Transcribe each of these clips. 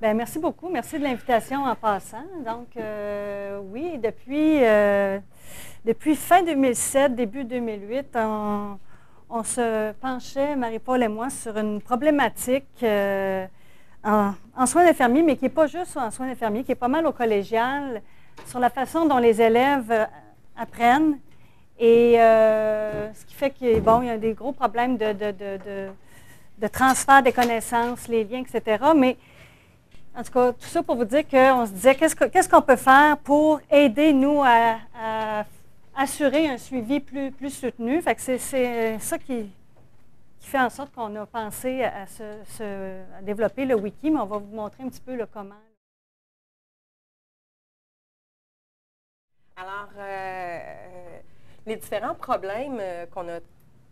Bien, merci beaucoup. Merci de l'invitation en passant. Donc, euh, oui, depuis, euh, depuis fin 2007, début 2008, on, se penchait, Marie-Paul et moi, sur une problématique euh, en, soins infirmiers, mais qui n'est pas juste en soins infirmiers, qui est pas mal au collégial, sur la façon dont les élèves apprennent. Et ce qui fait qu'il bon, y a des gros problèmes de transfert des connaissances, les liens, etc. Mais en tout cas, tout ça pour vous dire qu'on se disait qu'est-ce qu'on peut faire pour aider nous à, assurer un suivi plus, soutenu? C'est ça qui, fait en sorte qu'on a pensé à, développer le wiki, mais on va vous montrer un petit peu le comment. Alors, euh, les différents problèmes euh, qu'on a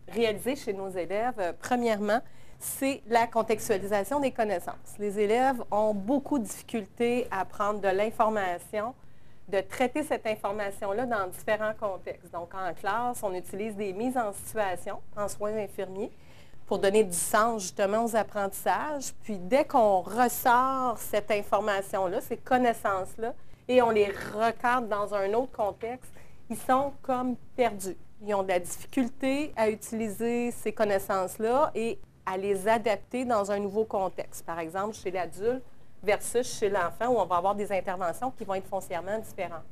réalisés chez nos élèves, euh, premièrement, c'est la contextualisation des connaissances. Les élèves ont beaucoup de difficultés à prendre de l'information, de traiter cette information-là dans différents contextes. Donc, en classe, on utilise des mises en situation en soins infirmiers pour donner du sens justement aux apprentissages. Puis, dès qu'on ressort cette information-là, ces connaissances-là, et on les recadre dans un autre contexte, ils sont comme perdus. Ils ont de la difficulté à utiliser ces connaissances-là et à les adapter dans un nouveau contexte. Par exemple, chez l'adulte versus chez l'enfant, où on va avoir des interventions qui vont être foncièrement différentes.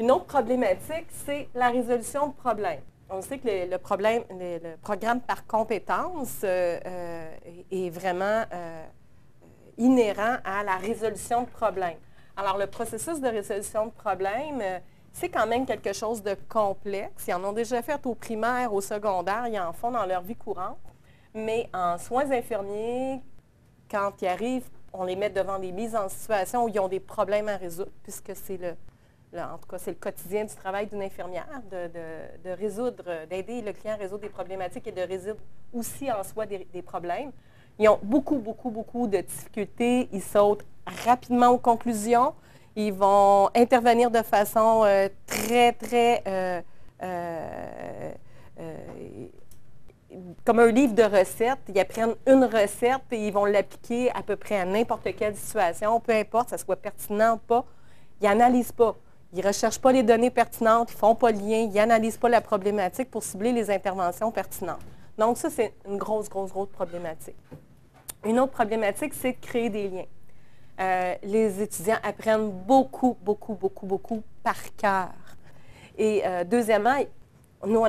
Une autre problématique, c'est la résolution de problèmes. On sait que le, problème, le, programme par compétence euh, euh, est vraiment euh, inhérent à la résolution de problèmes. Alors, le processus de résolution de problèmes, c'est quand même quelque chose de complexe. Ils en ont déjà fait au primaire, au secondaire, ils en font dans leur vie courante. Mais en soins infirmiers, quand ils arrivent, on les met devant des mises en situation où ils ont des problèmes à résoudre, puisque c'est le, en tout cas, c'est le quotidien du travail d'une infirmière, de, résoudre, d'aider le client à résoudre des problématiques et de résoudre aussi en soi des, problèmes. Ils ont beaucoup, beaucoup, beaucoup de difficultés. Ils sautent rapidement aux conclusions. Ils vont intervenir de façon euh, très, très euh, euh, comme un livre de recettes. Ils apprennent une recette et ils vont l'appliquer à peu près à n'importe quelle situation, peu importe, ça soit pertinent ou pas. Ils n'analysent pas. Ils ne recherchent pas les données pertinentes, ils ne font pas le lien, ils n'analysent pas la problématique pour cibler les interventions pertinentes. Donc, ça, c'est une grosse, grosse, grosse problématique. Une autre problématique, c'est de créer des liens. Euh, les étudiants apprennent beaucoup, beaucoup, beaucoup, beaucoup par cœur. Et euh, deuxièmement, nous, on,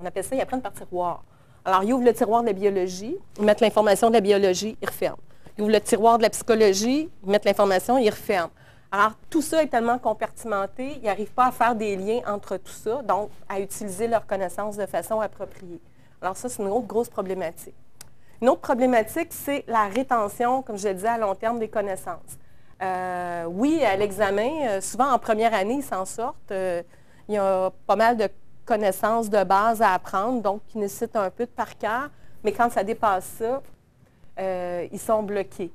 on, appelle ça, ils apprennent par tiroir. Alors, ils ouvrent le tiroir de la biologie, ils mettent l'information de la biologie, ils referment. Ils ouvrent le tiroir de la psychologie, ils mettent l'information, ils referment. Alors, tout ça est tellement compartimenté, ils n'arrivent pas à faire des liens entre tout ça, donc à utiliser leurs connaissances de façon appropriée. Alors, ça, c'est une autre grosse problématique. Une autre problématique, c'est la rétention, comme je le disais, à long terme des connaissances. Euh, oui, à l'examen, euh, souvent en première année, ils s'en sortent. Euh, il y a pas mal de connaissances de base à apprendre, donc qui nécessitent un peu de par cœur, mais quand ça dépasse ça, euh, ils sont bloqués.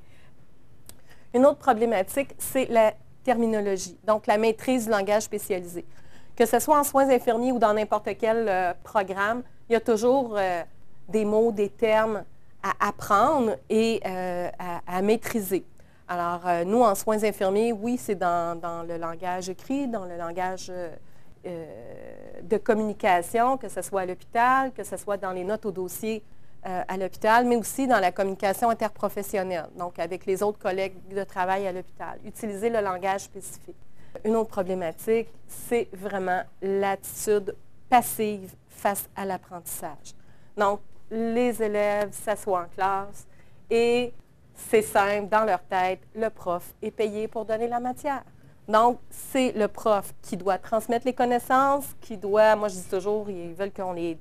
Une autre problématique, c'est la terminologie, donc la maîtrise du langage spécialisé. Que ce soit en soins infirmiers ou dans n'importe quel euh, programme, il y a toujours euh, des mots, des termes à apprendre et à, maîtriser. Alors, nous, en soins infirmiers, oui, c'est dans, le langage écrit, dans le langage de communication, que ce soit à l'hôpital, que ce soit dans les notes au dossier euh, à l'hôpital, mais aussi dans la communication interprofessionnelle, donc avec les autres collègues de travail à l'hôpital. Utiliser le langage spécifique. Une autre problématique, c'est vraiment l'attitude passive face à l'apprentissage. Donc, les élèves s'assoient en classe et c'est simple, dans leur tête, le prof est payé pour donner la matière. Donc, c'est le prof qui doit transmettre les connaissances, qui doit, moi je dis toujours, ils veulent qu'on les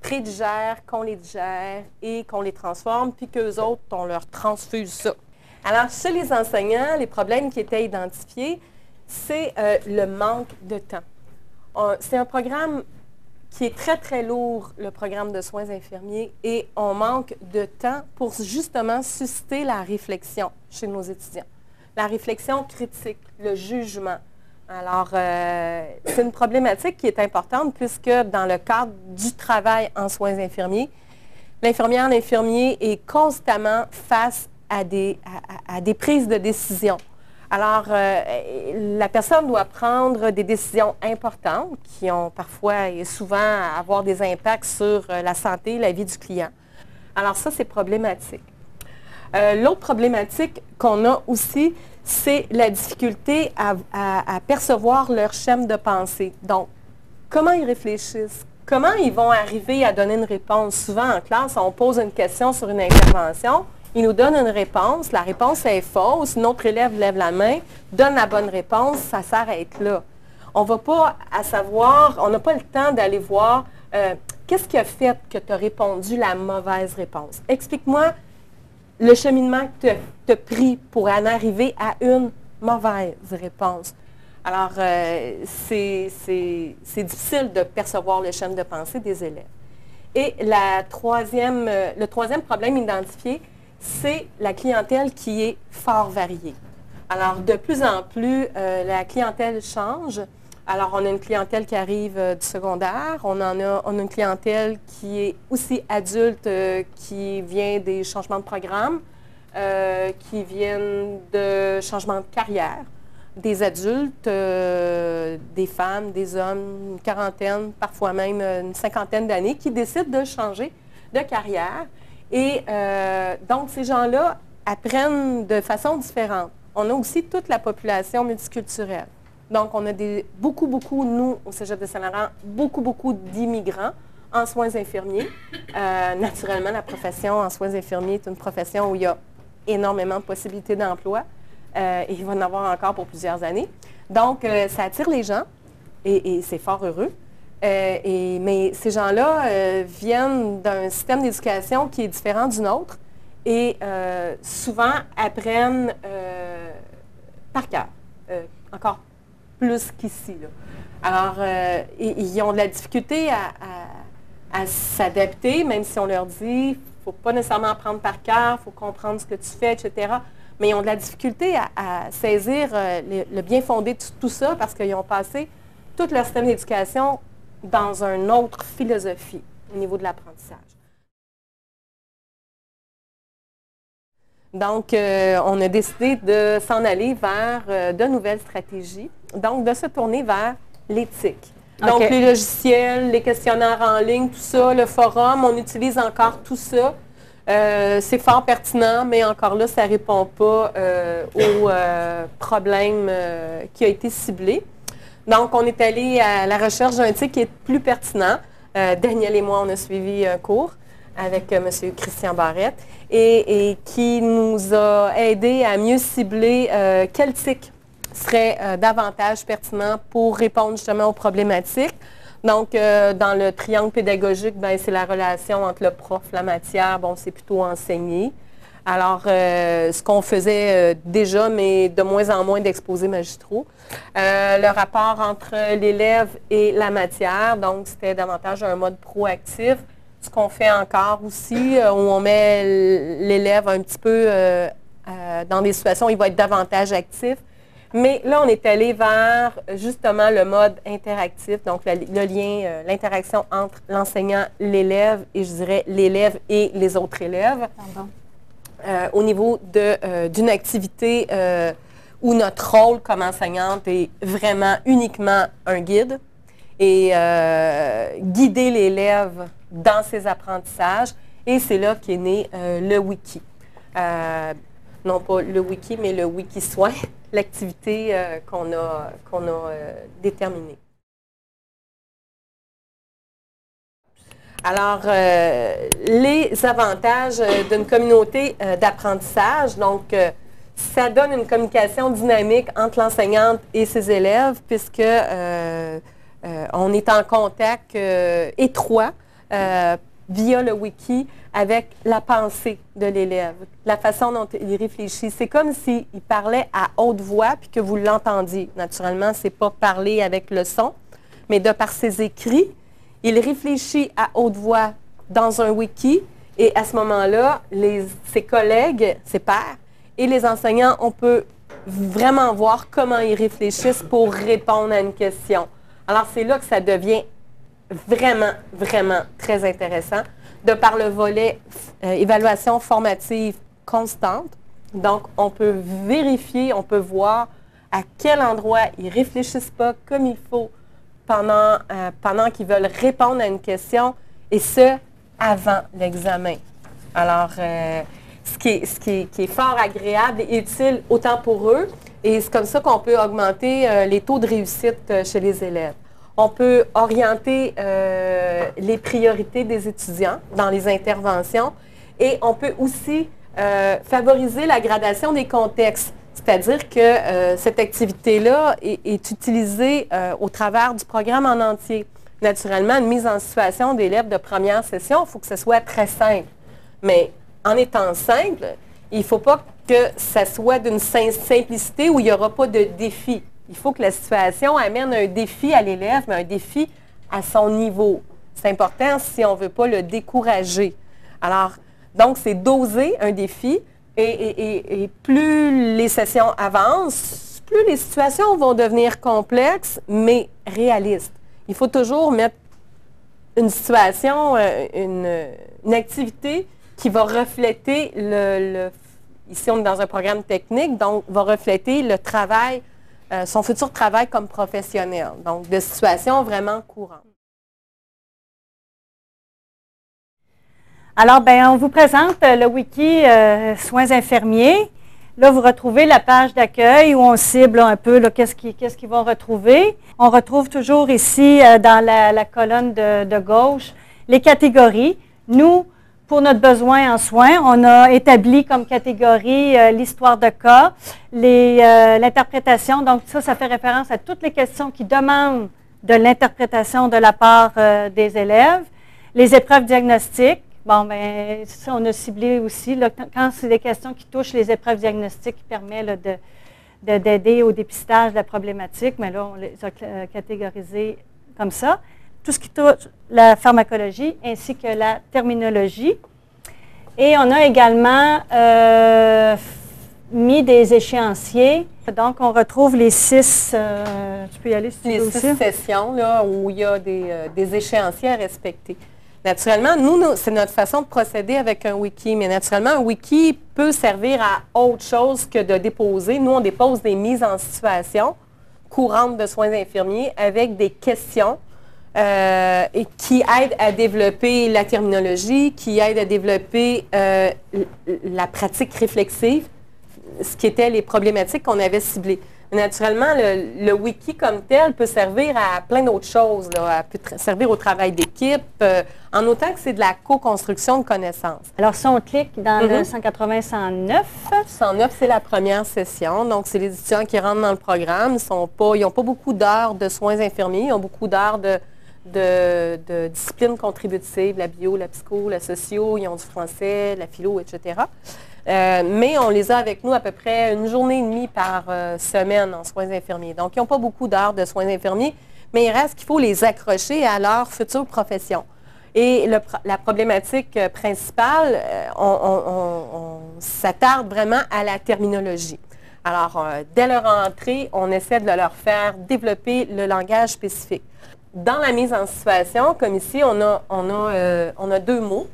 prédigère, qu'on les digère et qu'on les transforme, puis qu'eux autres, on leur transfuse ça. Alors, chez les enseignants, les problèmes qui étaient identifiés, c'est euh, le manque de temps. C'est un programme qui est très, très lourd, le programme de soins infirmiers, et on manque de temps pour justement susciter la réflexion chez nos étudiants la réflexion critique, le jugement. Alors, euh, c'est une problématique qui est importante puisque dans le cadre du travail en soins infirmiers, l'infirmière, l'infirmier est constamment face à des, prises de décision. Alors, euh, la personne doit prendre des décisions importantes qui ont parfois et souvent à avoir des impacts sur euh, la santé la vie du client. Alors ça, c'est problématique. Euh, l'autre problématique qu'on a aussi, c'est la difficulté à, percevoir leur schéma de pensée. Donc, comment ils réfléchissent, comment ils vont arriver à donner une réponse? Souvent en classe, on pose une question sur une intervention, ils nous donnent une réponse, la réponse est fausse, notre élève lève la main, donne la bonne réponse, ça s'arrête là. On ne va pas à savoir, on n'a pas le temps d'aller voir euh, qu'est-ce qui a fait que tu as répondu la mauvaise réponse? Explique-moi le cheminement que tu as pris pour en arriver à une mauvaise réponse. Alors, euh, c'est difficile de percevoir le schéma de pensée des élèves. Et la troisième, euh, le troisième problème identifié, c'est la clientèle qui est fort variée. Alors, de plus en plus, euh, la clientèle change. Alors, on a une clientèle qui arrive du secondaire, on a, une clientèle qui est aussi adulte, qui vient des changements de programme, qui viennent de changements de carrière des adultes, euh, des femmes, des hommes, une quarantaine, parfois même une cinquantaine d'années, qui décident de changer de carrière. Et euh, donc, ces gens-là apprennent de façon différente. On a aussi toute la population multiculturelle. Donc, on a beaucoup, beaucoup, nous, au Cégep de Saint-Laurent, beaucoup, beaucoup d'immigrants en soins infirmiers. Euh, naturellement, la profession en soins infirmiers est une profession où il y a énormément de possibilités d'emploi. Euh, et il va en avoir encore pour plusieurs années. Donc, euh, ça attire les gens et, c'est fort heureux. Mais ces gens-là viennent d'un système d'éducation qui est différent du nôtre et souvent apprennent par cœur, encore plus qu'ici. Alors, ils ont de la difficulté à, s'adapter, même si on leur dit, faut pas nécessairement apprendre par cœur, il faut comprendre ce que tu fais, etc mais ils ont de la difficulté à, saisir euh, le, bien fondé de tout ça parce qu'ils ont passé tout leur système d'éducation dans une autre philosophie au niveau de l'apprentissage. Donc, euh, on a décidé de s'en aller vers euh, de nouvelles stratégies, donc de se tourner vers l'éthique. Donc, les logiciels, les questionnaires en ligne, tout ça, le forum, on utilise encore tout ça euh, c'est fort pertinent, mais encore là, ça ne répond pas au problème qui a été ciblé. Donc, on est allé à la recherche d'un titre qui est plus pertinent. Daniel et moi, on a suivi un cours avec M. Christian Barrette et, qui nous a aidé à mieux cibler quel tic serait davantage pertinent pour répondre justement aux problématiques. Donc, euh, dans le triangle pédagogique, ben, c'est la relation entre le prof, la matière, bon, c'est plutôt enseigné. Alors, euh, ce qu'on faisait euh, déjà, mais de moins en moins d'exposés magistraux. le rapport entre l'élève et la matière, donc c'était davantage un mode proactif. Ce qu'on fait encore aussi, où on met l'élève un petit peu dans des situations où il va être davantage actif. Mais là, on est allé vers justement le mode interactif, donc le, lien, euh, l'interaction entre l'enseignant, l'élève et je dirais l'élève et les autres élèves. Euh, au niveau euh, d'une activité où notre rôle comme enseignante est vraiment uniquement un guide et guider l'élève dans ses apprentissages. Et c'est là qu'est né le wiki non pas le wiki, mais le wiki soin, l'activité euh, qu'on a, a euh, déterminée. Alors, euh, les avantages d'une communauté d'apprentissage, donc, ça donne une communication dynamique entre l'enseignante et ses élèves, puisque on est en contact étroit via le wiki avec la pensée de l'élève, la façon dont il réfléchit. C'est comme s'il parlait à haute voix puis que vous l'entendiez. Naturellement, ce n'est pas parler avec le son, mais de par ses écrits, il réfléchit à haute voix dans un wiki et à ce moment-là, ses collègues, ses pairs et les enseignants, on peut vraiment voir comment ils réfléchissent pour répondre à une question. Alors, c'est là que ça devient vraiment, vraiment très intéressant de par le volet euh, évaluation formative constante Donc, on peut vérifier, on peut voir à quel endroit ils ne réfléchissent pas comme il faut pendant, euh, pendant qu'ils veulent répondre à une question, et ce, avant l'examen. Alors, euh, ce, qui est, ce qui, est, fort agréable et utile autant pour eux, et c'est comme ça qu'on peut augmenter les taux de réussite chez les élèves. On peut orienter les priorités des étudiants dans les interventions et on peut aussi favoriser la gradation des contextes. C'est-à-dire que euh, cette activité-là est, utilisée euh, au travers du programme en entier. Naturellement, une mise en situation d'élèves de première session, il faut que ce soit très simple. Mais en étant simple, il ne faut pas que ça soit d'une simplicité où il n'y aura pas de défi. Il faut que la situation amène un défi à l'élève, mais un défi à son niveau. C'est important si on ne veut pas le décourager. Alors, donc, c'est doser un défi, et, plus les sessions avancent, plus les situations vont devenir complexes, mais réalistes. Il faut toujours mettre une situation, euh, une, activité qui va refléter le, Ici, on est dans un programme technique, donc va refléter le travail, euh, son futur travail comme professionnel. Donc, de situations vraiment courantes. Alors, ben, on vous présente euh, le wiki euh, soins infirmiers. Là, vous retrouvez la page d'accueil où on cible un peu qu'est-ce qu'ils vont retrouver. On retrouve toujours ici, dans la, colonne de, gauche, les catégories. Nous, pour notre besoin en soins, on a établi comme catégorie l'histoire de cas, l'interprétation. Donc, ça, ça fait référence à toutes les questions qui demandent de l'interprétation de la part des élèves. Les épreuves diagnostiques, Bon, bien, ça, on a ciblé aussi, quand c'est des questions qui touchent les épreuves diagnostiques, qui permettent d'aider au dépistage de la problématique, mais là, on les a euh, catégorisés comme ça. Tout ce qui touche la pharmacologie ainsi que la terminologie. Et on a également euh, mis des échéanciers. Donc, on retrouve les six, euh, tu peux y aller si tu les six sessions là, où il y a des échéanciers à respecter. Naturellement, nous, c'est notre façon de procéder avec un wiki, mais naturellement, un wiki peut servir à autre chose que de déposer. Nous, on dépose des mises en situation courantes de soins infirmiers avec des questions euh, et qui aident à développer la terminologie, qui aident à développer euh, la pratique réflexive, ce qui étaient les problématiques qu'on avait ciblées. Naturellement, le, wiki comme tel peut servir à plein d'autres choses. Là, peut servir au travail d'équipe, euh, en autant que c'est de la co-construction de connaissances. Alors, si on clique dans le 180-109. 109, c'est la première session. Donc, c'est les étudiants qui rentrent dans le programme. Ils n'ont pas, beaucoup d'heures de soins infirmiers. Ils ont beaucoup d'heures de, de, disciplines contributives, la bio, la psycho, la socio. Ils ont du français, la philo, etc. Euh, mais on les a avec nous à peu près une journée et demie par euh, semaine en soins infirmiers. Donc, ils n'ont pas beaucoup d'heures de soins infirmiers, mais il reste qu'il faut les accrocher à leur future profession. Et la problématique euh, principale, on, s'attarde vraiment à la terminologie. Alors, dès leur entrée, on essaie de leur faire développer le langage spécifique. Dans la mise en situation, comme ici, on a, on a, on a deux mots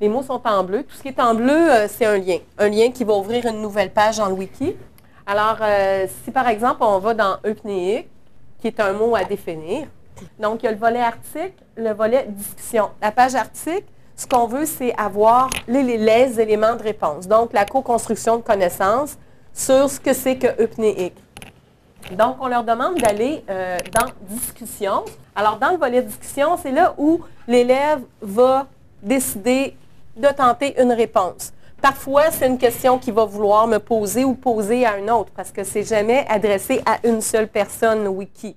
les mots sont en bleu. Tout ce qui est en bleu, euh, c'est un lien. Un lien qui va ouvrir une nouvelle page dans le wiki. Alors, euh, si par exemple, on va dans eupnéique, qui est un mot à définir, donc il y a le volet article, le volet discussion. La page article, ce qu'on veut, c'est avoir les, les, éléments de réponse. Donc, la co-construction de connaissances sur ce que c'est que eupnéique. Donc, on leur demande d'aller euh, dans discussion. Alors, dans le volet discussion, c'est là où l'élève va décider de tenter une réponse. Parfois, c'est une question qu'il va vouloir me poser ou poser à un autre parce que c'est jamais adressé à une seule personne, wiki.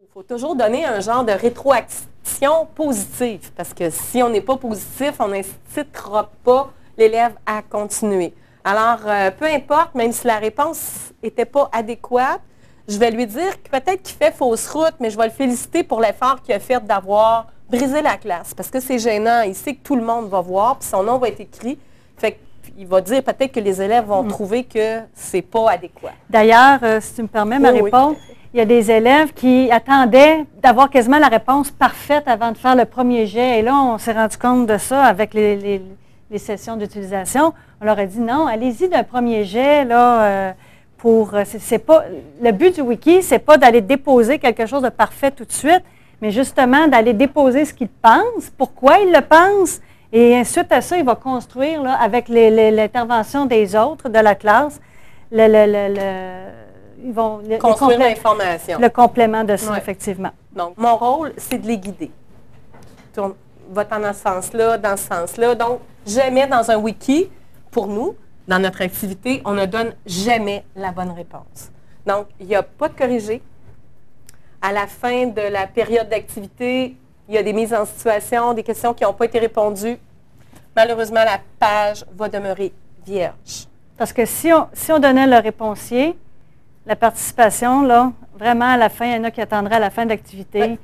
Il faut toujours donner un genre de rétroaction positive parce que si on n'est pas positif, on n'incitera pas l'élève à continuer. Alors, euh, peu importe, même si la réponse n'était pas adéquate, je vais lui dire que peut-être qu'il fait fausse route, mais je vais le féliciter pour l'effort qu'il a fait d'avoir briser la classe parce que c'est gênant. Il sait que tout le monde va voir, puis son nom va être écrit. Fait il va dire peut-être que les élèves vont mm. trouver que c'est pas adéquat. D'ailleurs, euh, si tu me permets ma réponse, il y a des élèves qui attendaient d'avoir quasiment la réponse parfaite avant de faire le premier jet. Et là, on s'est rendu compte de ça avec les, les sessions d'utilisation, on leur a dit non, allez-y d'un premier jet, là, euh, pour. euh, c'est- pas, le but du wiki, c'est pas d'aller déposer quelque chose de parfait tout de suite, mais justement d'aller déposer ce qu'il pense, pourquoi il le pense, et ensuite à ça, il va construire, là, avec l'intervention des autres de la classe, le, le- le- le- ils vont, Construire l'information. le complément de ça, Ouais. effectivement. Donc, mon rôle, c'est de les guider. Tourne- Va-t'en dans ce sens-là, dans ce sens-là. Donc, jamais dans un wiki, pour nous, dans notre activité, on ne donne jamais la bonne réponse. Donc, il n'y a pas de corrigé. À la fin de la période d'activité, il y a des mises en situation, des questions qui n'ont pas été répondues. Malheureusement, la page va demeurer vierge. Parce que si on, si on donnait le réponcier, la participation, là, vraiment à la fin, il y en a qui attendraient à la fin de l'activité. Ouais.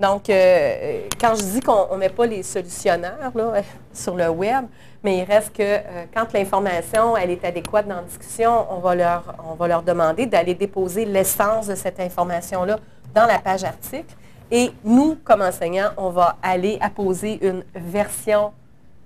Donc, euh, quand je dis qu'on ne met pas les solutionnaires là, sur le web, mais il reste que euh, quand l'information elle est adéquate dans la discussion, on va leur, on va leur demander d'aller déposer l'essence de cette information-là dans la page article. Et nous, comme enseignants, on va aller apposer une version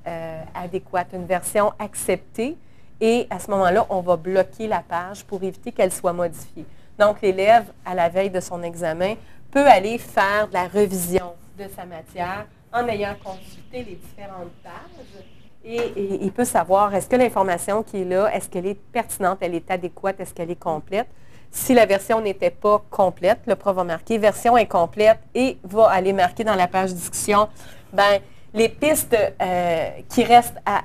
euh, adéquate, une version acceptée. Et à ce moment-là, on va bloquer la page pour éviter qu'elle soit modifiée. Donc, l'élève, à la veille de son examen, peut aller faire de la revision de sa matière en ayant consulté les différentes pages. Et, il peut savoir, est-ce que l'information qui est là, est-ce qu'elle est pertinente, elle est adéquate, est-ce qu'elle est complète? Si la version n'était pas complète, le prof va marquer version incomplète et va aller marquer dans la page discussion, ben, les pistes euh, qui restent à-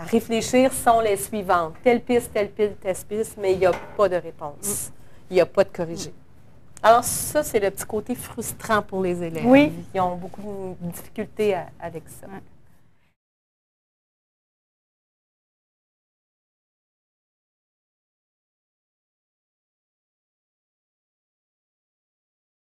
à réfléchir sont les suivantes. Telle piste, telle piste, telle piste, mais il n'y a pas de réponse. Il n'y a pas de corrigé. Alors ça, c'est le petit côté frustrant pour les élèves. Oui. Ils ont beaucoup de difficultés à- avec ça. Ouais.